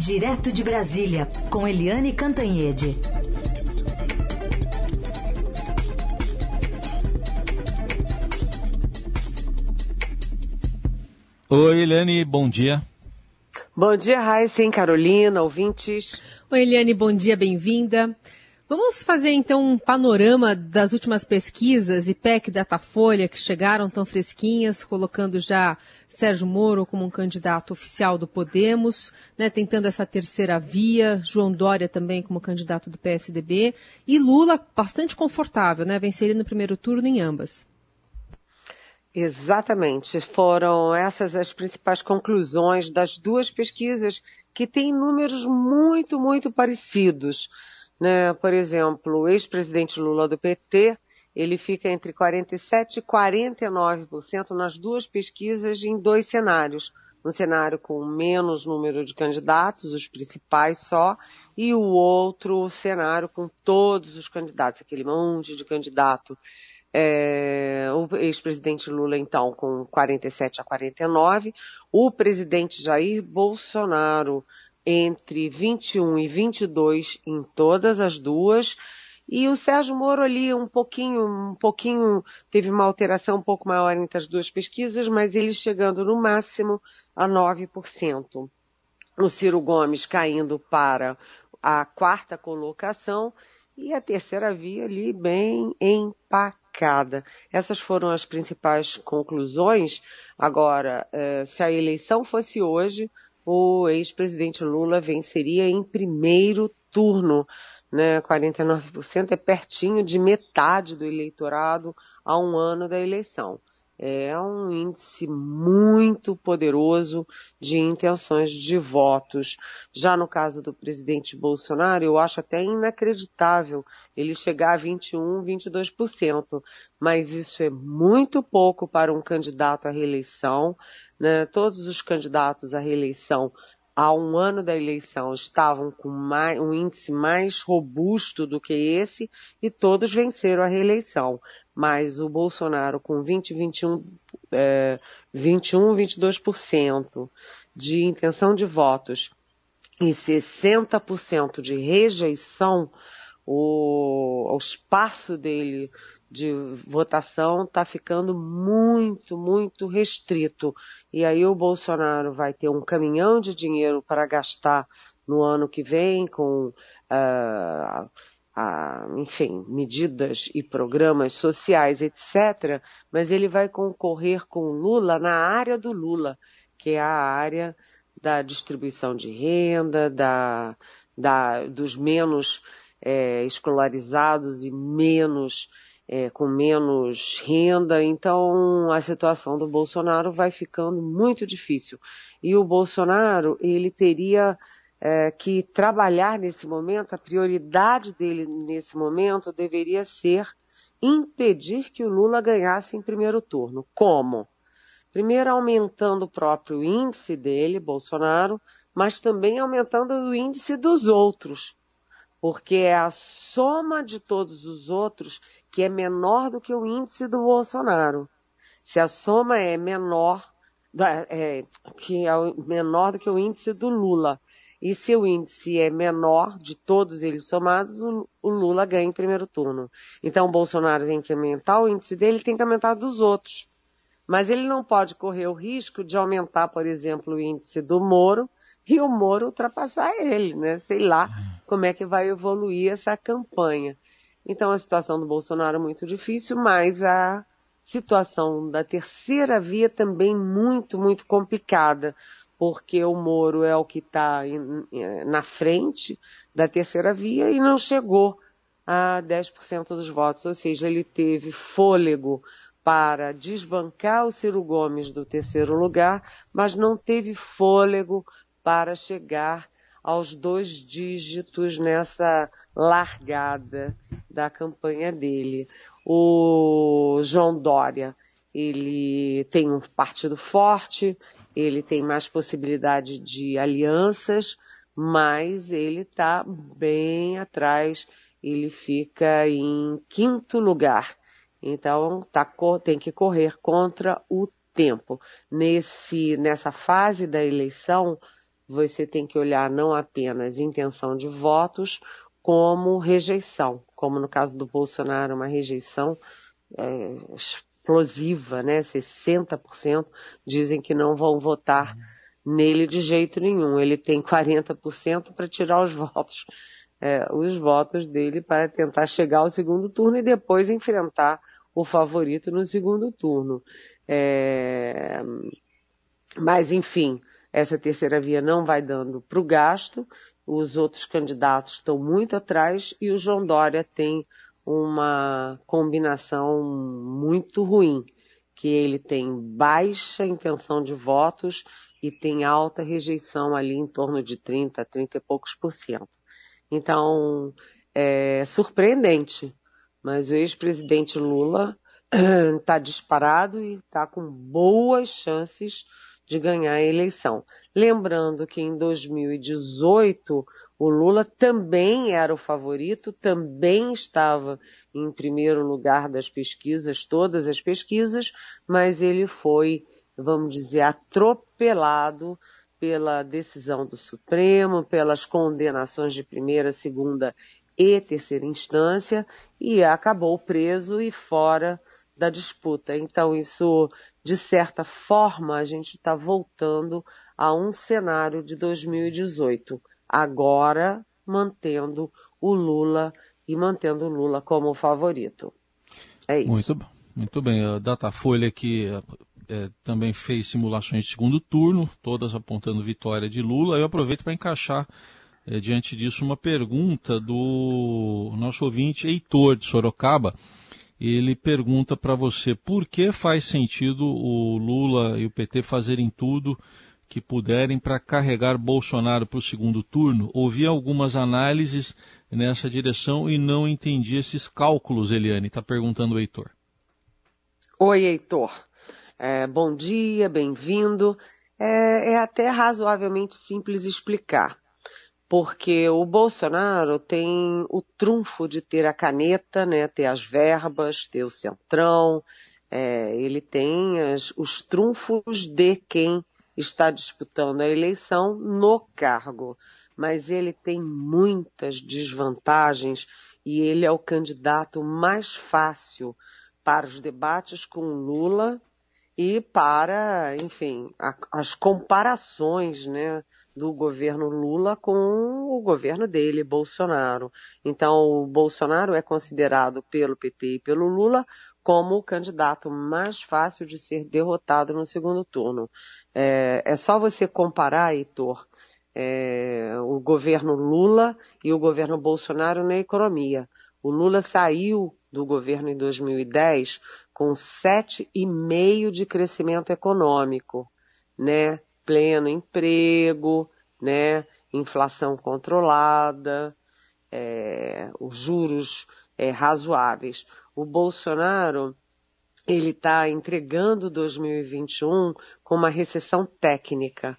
Direto de Brasília, com Eliane Cantanhede. Oi, Eliane, bom dia. Bom dia, Raíssen, Carolina, ouvintes. Oi, Eliane, bom dia, bem-vinda. Vamos fazer então um panorama das últimas pesquisas IPEC Datafolha que chegaram tão fresquinhas, colocando já Sérgio Moro como um candidato oficial do Podemos, né, tentando essa terceira via, João Dória também como candidato do PSDB e Lula bastante confortável, né, venceria no primeiro turno em ambas. Exatamente, foram essas as principais conclusões das duas pesquisas que têm números muito, muito parecidos. Né? Por exemplo, o ex-presidente Lula do PT, ele fica entre 47% e 49% nas duas pesquisas em dois cenários. Um cenário com menos número de candidatos, os principais só, e o outro cenário com todos os candidatos, aquele monte de candidato. É, o ex-presidente Lula, então, com 47 a 49, o presidente Jair Bolsonaro entre 21 e 22 em todas as duas. E o Sérgio Moro ali um pouquinho, um pouquinho, teve uma alteração um pouco maior entre as duas pesquisas, mas ele chegando no máximo a 9%. O Ciro Gomes caindo para a quarta colocação e a terceira via ali bem empacada. Essas foram as principais conclusões. Agora, eh, se a eleição fosse hoje, o ex-presidente Lula venceria em primeiro turno. Né? 49% é pertinho de metade do eleitorado a um ano da eleição. É um índice muito poderoso de intenções de votos. Já no caso do presidente Bolsonaro, eu acho até inacreditável ele chegar a 21, 22%. Mas isso é muito pouco para um candidato à reeleição né, todos os candidatos à reeleição há um ano da eleição estavam com mais, um índice mais robusto do que esse e todos venceram a reeleição. Mas o Bolsonaro com 20, 21, é, 21, 22% de intenção de votos e 60% de rejeição, o, o espaço dele de votação está ficando muito, muito restrito. E aí o Bolsonaro vai ter um caminhão de dinheiro para gastar no ano que vem com, uh, uh, enfim, medidas e programas sociais, etc. Mas ele vai concorrer com Lula na área do Lula, que é a área da distribuição de renda, da, da dos menos é, escolarizados e menos é, com menos renda, então a situação do Bolsonaro vai ficando muito difícil. E o Bolsonaro, ele teria é, que trabalhar nesse momento, a prioridade dele nesse momento deveria ser impedir que o Lula ganhasse em primeiro turno. Como? Primeiro aumentando o próprio índice dele, Bolsonaro, mas também aumentando o índice dos outros porque é a soma de todos os outros que é menor do que o índice do Bolsonaro. Se a soma é menor, é, que é menor do que o índice do Lula, e se o índice é menor de todos eles somados, o, Lula ganha em primeiro turno. Então o Bolsonaro tem que aumentar o índice dele, tem que aumentar dos outros. Mas ele não pode correr o risco de aumentar, por exemplo, o índice do Moro, e o Moro ultrapassar ele, né? Sei lá como é que vai evoluir essa campanha. Então a situação do Bolsonaro é muito difícil, mas a situação da terceira via também muito, muito complicada, porque o Moro é o que está na frente da terceira via e não chegou a 10% dos votos, ou seja, ele teve fôlego para desbancar o Ciro Gomes do terceiro lugar, mas não teve fôlego para chegar aos dois dígitos nessa largada da campanha dele. O João Dória, ele tem um partido forte, ele tem mais possibilidade de alianças, mas ele está bem atrás, ele fica em quinto lugar. Então tá, tem que correr contra o tempo. Nesse, nessa fase da eleição, você tem que olhar não apenas intenção de votos, como rejeição, como no caso do Bolsonaro, uma rejeição é, explosiva, né? 60% dizem que não vão votar nele de jeito nenhum. Ele tem 40% para tirar os votos, é, os votos dele para tentar chegar ao segundo turno e depois enfrentar o favorito no segundo turno. É, mas, enfim, essa terceira via não vai dando para o gasto, os outros candidatos estão muito atrás e o João Dória tem uma combinação muito ruim, que ele tem baixa intenção de votos e tem alta rejeição ali em torno de 30, 30 e poucos por cento. Então, é surpreendente, mas o ex-presidente Lula está disparado e está com boas chances de ganhar a eleição. Lembrando que em 2018 o Lula também era o favorito, também estava em primeiro lugar das pesquisas, todas as pesquisas, mas ele foi, vamos dizer, atropelado pela decisão do Supremo, pelas condenações de primeira, segunda e terceira instância e acabou preso e fora da disputa. Então, isso, de certa forma, a gente está voltando a um cenário de 2018, agora mantendo o Lula e mantendo o Lula como favorito. É isso. Muito, muito bem. A Datafolha aqui é, também fez simulações de segundo turno, todas apontando vitória de Lula. Eu aproveito para encaixar é, diante disso uma pergunta do nosso ouvinte Heitor de Sorocaba ele pergunta para você por que faz sentido o Lula e o PT fazerem tudo que puderem para carregar Bolsonaro para o segundo turno. Ouvi algumas análises nessa direção e não entendi esses cálculos, Eliane. Está perguntando o Heitor. Oi, Heitor. É, bom dia, bem-vindo. É, é até razoavelmente simples explicar porque o Bolsonaro tem o trunfo de ter a caneta, né, ter as verbas, ter o centrão, é, ele tem as, os trunfos de quem está disputando a eleição no cargo, mas ele tem muitas desvantagens e ele é o candidato mais fácil para os debates com Lula e para, enfim, a, as comparações, né, do governo Lula com o governo dele, Bolsonaro. Então, o Bolsonaro é considerado pelo PT e pelo Lula como o candidato mais fácil de ser derrotado no segundo turno. É, é só você comparar, Heitor, é, o governo Lula e o governo Bolsonaro na economia. O Lula saiu do governo em 2010 com 7,5% de crescimento econômico, né? pleno emprego, né? Inflação controlada, é, os juros é, razoáveis. O Bolsonaro ele está entregando 2021 com uma recessão técnica.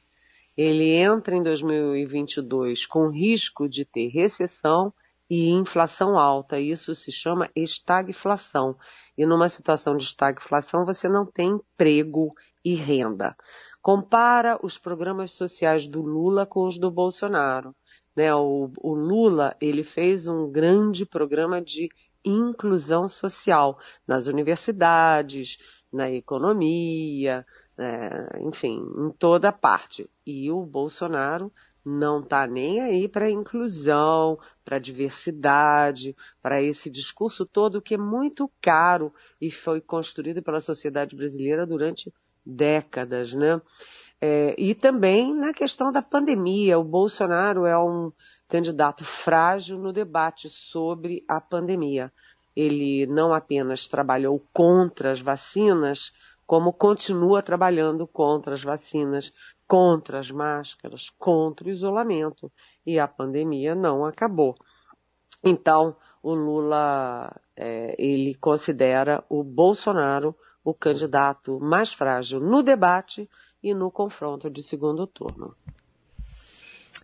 Ele entra em 2022 com risco de ter recessão e inflação alta. Isso se chama estagflação. E numa situação de estagflação você não tem emprego e renda compara os programas sociais do Lula com os do Bolsonaro. Né? O, o Lula ele fez um grande programa de inclusão social nas universidades, na economia, né? enfim, em toda parte. E o Bolsonaro não está nem aí para a inclusão, para a diversidade, para esse discurso todo que é muito caro e foi construído pela sociedade brasileira durante décadas, né? É, e também na questão da pandemia. O Bolsonaro é um candidato frágil no debate sobre a pandemia. Ele não apenas trabalhou contra as vacinas, como continua trabalhando contra as vacinas, contra as máscaras, contra o isolamento. E a pandemia não acabou. Então, o Lula, é, ele considera o Bolsonaro o candidato mais frágil no debate e no confronto de segundo turno.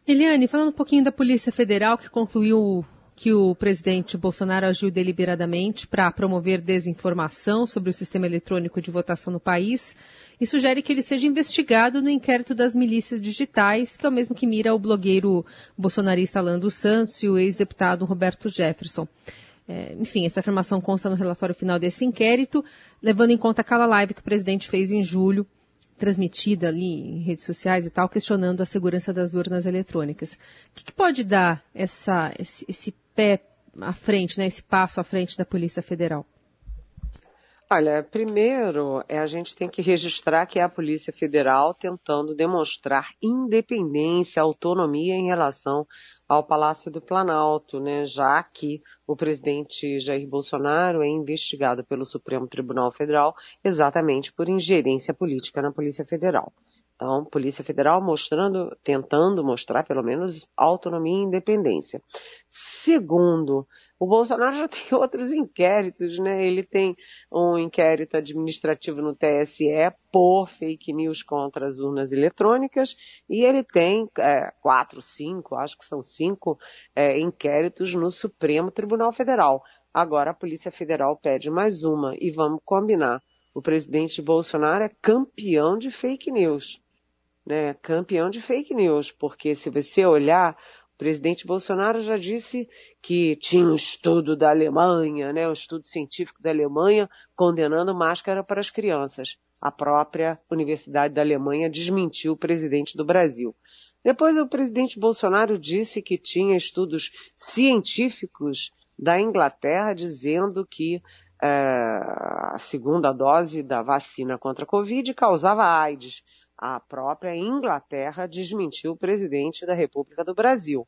Eliane, falando um pouquinho da Polícia Federal que concluiu que o presidente Bolsonaro agiu deliberadamente para promover desinformação sobre o sistema eletrônico de votação no país e sugere que ele seja investigado no inquérito das milícias digitais, que é o mesmo que mira o blogueiro bolsonarista Lando Santos e o ex-deputado Roberto Jefferson. É, enfim, essa afirmação consta no relatório final desse inquérito, levando em conta aquela live que o presidente fez em julho, transmitida ali em redes sociais e tal, questionando a segurança das urnas eletrônicas. O que, que pode dar essa, esse, esse pé à frente, né, esse passo à frente da Polícia Federal? Olha, primeiro é a gente tem que registrar que é a Polícia Federal tentando demonstrar independência, autonomia em relação ao Palácio do Planalto, né, já que o presidente Jair Bolsonaro é investigado pelo Supremo Tribunal Federal exatamente por ingerência política na Polícia Federal. Então, Polícia Federal mostrando, tentando mostrar pelo menos autonomia e independência. Segundo, o Bolsonaro já tem outros inquéritos, né? Ele tem um inquérito administrativo no TSE por fake news contra as urnas eletrônicas e ele tem é, quatro, cinco, acho que são cinco é, inquéritos no Supremo Tribunal Federal. Agora a Polícia Federal pede mais uma e vamos combinar. O presidente Bolsonaro é campeão de fake news né, campeão de fake news, porque se você olhar, o presidente Bolsonaro já disse que tinha um estudo da Alemanha, né, um estudo científico da Alemanha condenando máscara para as crianças. A própria Universidade da Alemanha desmentiu o presidente do Brasil. Depois o presidente Bolsonaro disse que tinha estudos científicos da Inglaterra dizendo que é, a segunda dose da vacina contra a Covid causava AIDS a própria Inglaterra desmentiu o presidente da República do Brasil.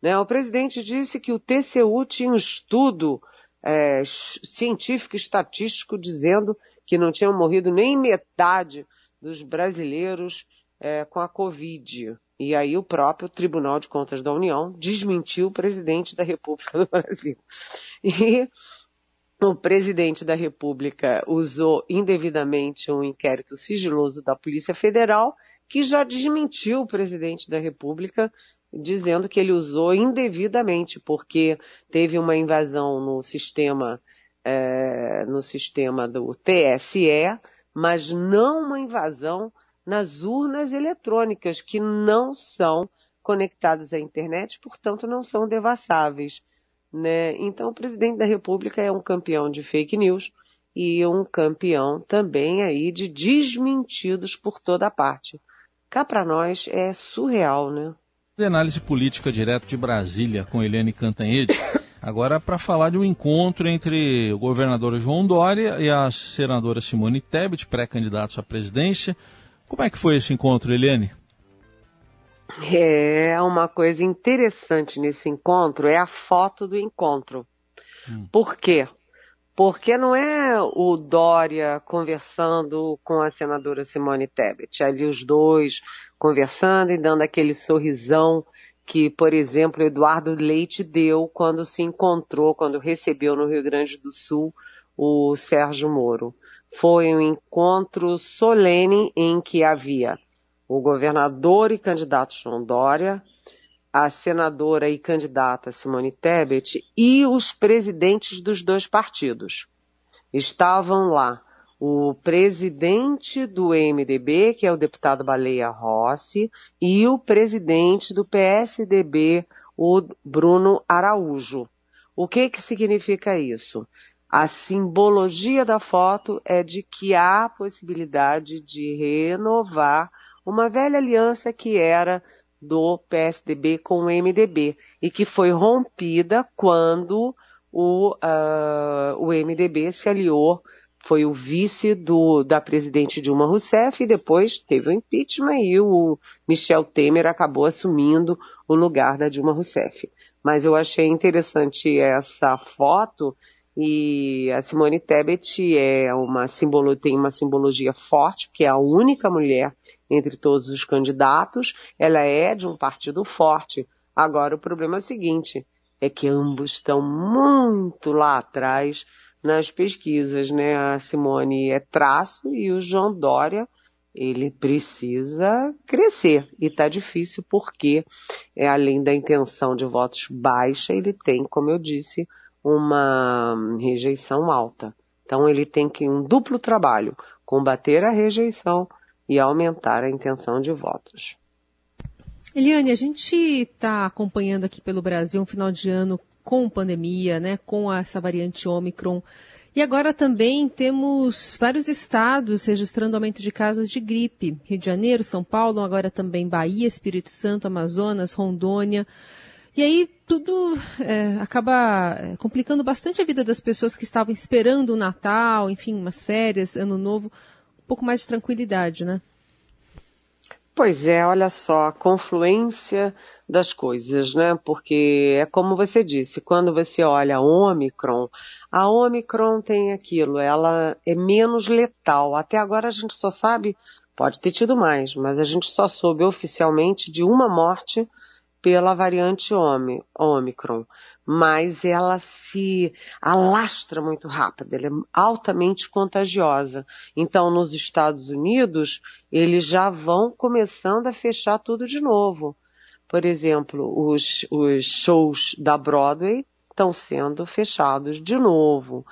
Né? O presidente disse que o TCU tinha um estudo é, científico estatístico dizendo que não tinham morrido nem metade dos brasileiros é, com a Covid. E aí o próprio Tribunal de Contas da União desmentiu o presidente da República do Brasil. E o presidente da República usou indevidamente um inquérito sigiloso da Polícia Federal, que já desmentiu o presidente da República, dizendo que ele usou indevidamente, porque teve uma invasão no sistema, é, no sistema do TSE, mas não uma invasão nas urnas eletrônicas, que não são conectadas à internet, portanto não são devassáveis. Né? Então, o presidente da República é um campeão de fake news e um campeão também aí de desmentidos por toda parte. Cá para nós é surreal, né? Análise política direto de Brasília com Helene Cantanhede. Agora para falar de um encontro entre o governador João Dória e a senadora Simone Tebet, pré-candidatos à presidência. Como é que foi esse encontro, Helene? É uma coisa interessante nesse encontro é a foto do encontro. Hum. Por quê? Porque não é o Dória conversando com a senadora Simone Tebet, ali os dois conversando e dando aquele sorrisão que, por exemplo, Eduardo Leite deu quando se encontrou, quando recebeu no Rio Grande do Sul o Sérgio Moro. Foi um encontro solene em que havia o governador e candidato João Dória, a senadora e candidata Simone Tebet e os presidentes dos dois partidos. Estavam lá o presidente do MDB, que é o deputado Baleia Rossi, e o presidente do PSDB, o Bruno Araújo. O que que significa isso? A simbologia da foto é de que há possibilidade de renovar uma velha aliança que era do PSDB com o MDB e que foi rompida quando o, uh, o MDB se aliou, foi o vice do, da presidente Dilma Rousseff e depois teve o impeachment e o Michel Temer acabou assumindo o lugar da Dilma Rousseff. Mas eu achei interessante essa foto e a Simone Tebet é uma simbolo, tem uma simbologia forte, porque é a única mulher entre todos os candidatos, ela é de um partido forte. Agora o problema é o seguinte, é que ambos estão muito lá atrás nas pesquisas, né? A Simone é traço e o João Dória ele precisa crescer e está difícil porque, é, além da intenção de votos baixa, ele tem, como eu disse, uma rejeição alta. Então ele tem que um duplo trabalho, combater a rejeição e aumentar a intenção de votos. Eliane, a gente está acompanhando aqui pelo Brasil um final de ano com pandemia, né, com essa variante Omicron. E agora também temos vários estados registrando aumento de casos de gripe. Rio de Janeiro, São Paulo, agora também Bahia, Espírito Santo, Amazonas, Rondônia. E aí tudo é, acaba é, complicando bastante a vida das pessoas que estavam esperando o Natal, enfim, umas férias, Ano Novo, pouco mais de tranquilidade, né? Pois é, olha só, a confluência das coisas, né? Porque é como você disse, quando você olha a Omicron, a Omicron tem aquilo, ela é menos letal. Até agora a gente só sabe, pode ter tido mais, mas a gente só soube oficialmente de uma morte pela variante Omicron mas ela se alastra muito rápido, ela é altamente contagiosa. Então, nos Estados Unidos, eles já vão começando a fechar tudo de novo. Por exemplo, os, os shows da Broadway estão sendo fechados de novo.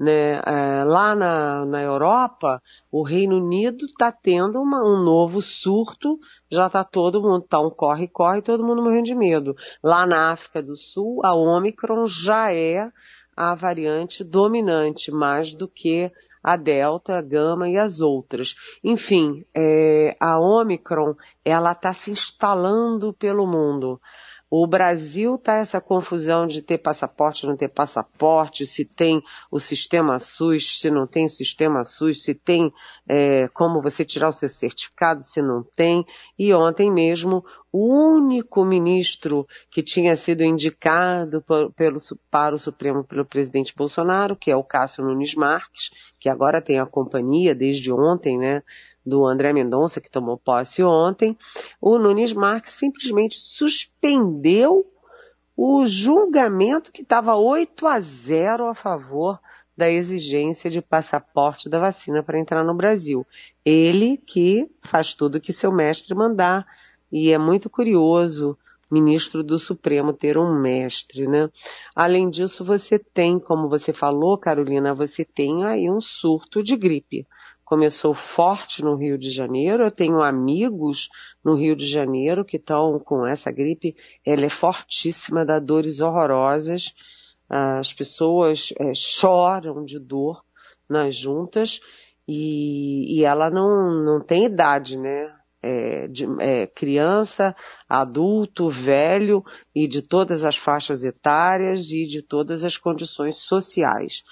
Né? É, lá na, na Europa, o Reino Unido está tendo uma, um novo surto, já está todo mundo, está um corre-corre, todo mundo morrendo de medo. Lá na África do Sul, a Omicron já é a variante dominante, mais do que a Delta, a Gama e as outras. Enfim, é, a Omicron, ela está se instalando pelo mundo. O Brasil está essa confusão de ter passaporte, não ter passaporte, se tem o sistema SUS, se não tem o sistema SUS, se tem é, como você tirar o seu certificado, se não tem. E ontem mesmo, o único ministro que tinha sido indicado por, pelo, para o Supremo pelo presidente Bolsonaro, que é o Cássio Nunes Marques, que agora tem a companhia desde ontem, né? Do André Mendonça, que tomou posse ontem, o Nunes Marques simplesmente suspendeu o julgamento que estava 8 a 0 a favor da exigência de passaporte da vacina para entrar no Brasil. Ele que faz tudo que seu mestre mandar, e é muito curioso ministro do Supremo ter um mestre, né? Além disso, você tem, como você falou, Carolina, você tem aí um surto de gripe começou forte no Rio de Janeiro. Eu tenho amigos no Rio de Janeiro que estão com essa gripe. Ela é fortíssima, dá dores horrorosas. As pessoas é, choram de dor nas juntas e, e ela não, não tem idade, né? É, de, é, criança, adulto, velho e de todas as faixas etárias e de todas as condições sociais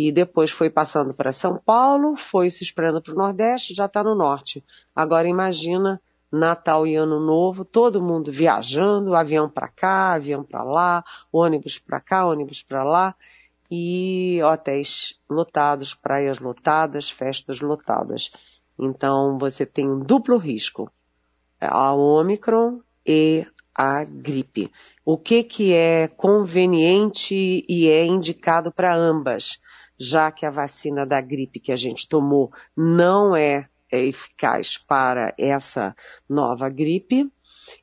e depois foi passando para São Paulo, foi se esperando para o Nordeste, já está no Norte. Agora imagina Natal e Ano Novo, todo mundo viajando, avião para cá, avião para lá, ônibus para cá, ônibus para lá, e hotéis lotados, praias lotadas, festas lotadas. Então você tem um duplo risco, a Omicron e a gripe. O que que é conveniente e é indicado para ambas? Já que a vacina da gripe que a gente tomou não é, é eficaz para essa nova gripe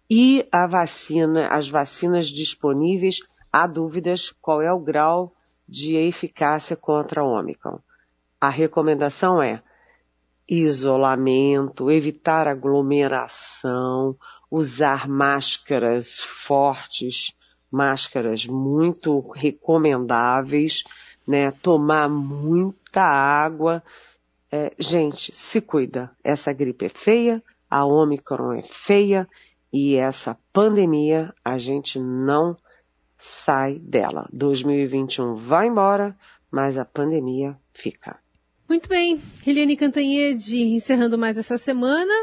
e a vacina, as vacinas disponíveis, há dúvidas qual é o grau de eficácia contra a Omicron. A recomendação é isolamento, evitar aglomeração, usar máscaras fortes, máscaras muito recomendáveis, né? Tomar muita água. É, gente, se cuida. Essa gripe é feia, a Omicron é feia e essa pandemia a gente não sai dela. 2021 vai embora, mas a pandemia fica. Muito bem, Eliane Cantanhede encerrando mais essa semana.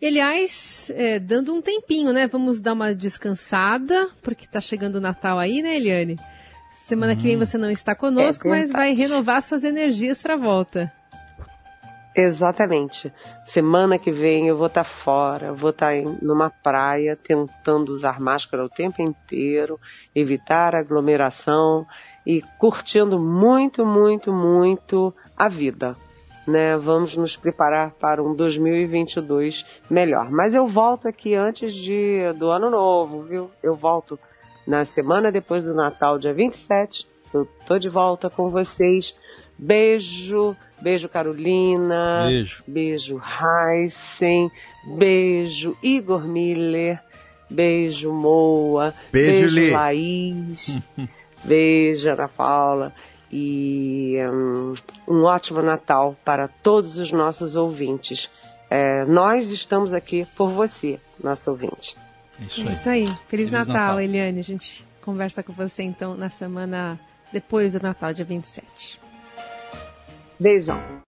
E, aliás, é, dando um tempinho, né? Vamos dar uma descansada, porque tá chegando o Natal aí, né, Eliane? Semana que vem uhum. você não está conosco, é mas vai renovar suas energias para a volta. Exatamente. Semana que vem eu vou estar tá fora, vou estar tá numa praia tentando usar máscara o tempo inteiro, evitar aglomeração e curtindo muito, muito, muito a vida. né? Vamos nos preparar para um 2022 melhor. Mas eu volto aqui antes de, do ano novo, viu? Eu volto na semana depois do Natal, dia 27. Eu tô de volta com vocês. Beijo, beijo Carolina. Beijo. Beijo Heisen. Beijo Igor Miller. Beijo Moa. Beijo, beijo Laís. beijo Ana Paula e um, um, ótimo Natal para todos os nossos ouvintes. É, nós estamos aqui por você, nosso ouvinte. Isso aí. É isso aí. Feliz, Feliz Natal, Natal, Eliane. A gente conversa com você então na semana depois do Natal, dia 27. Beijão.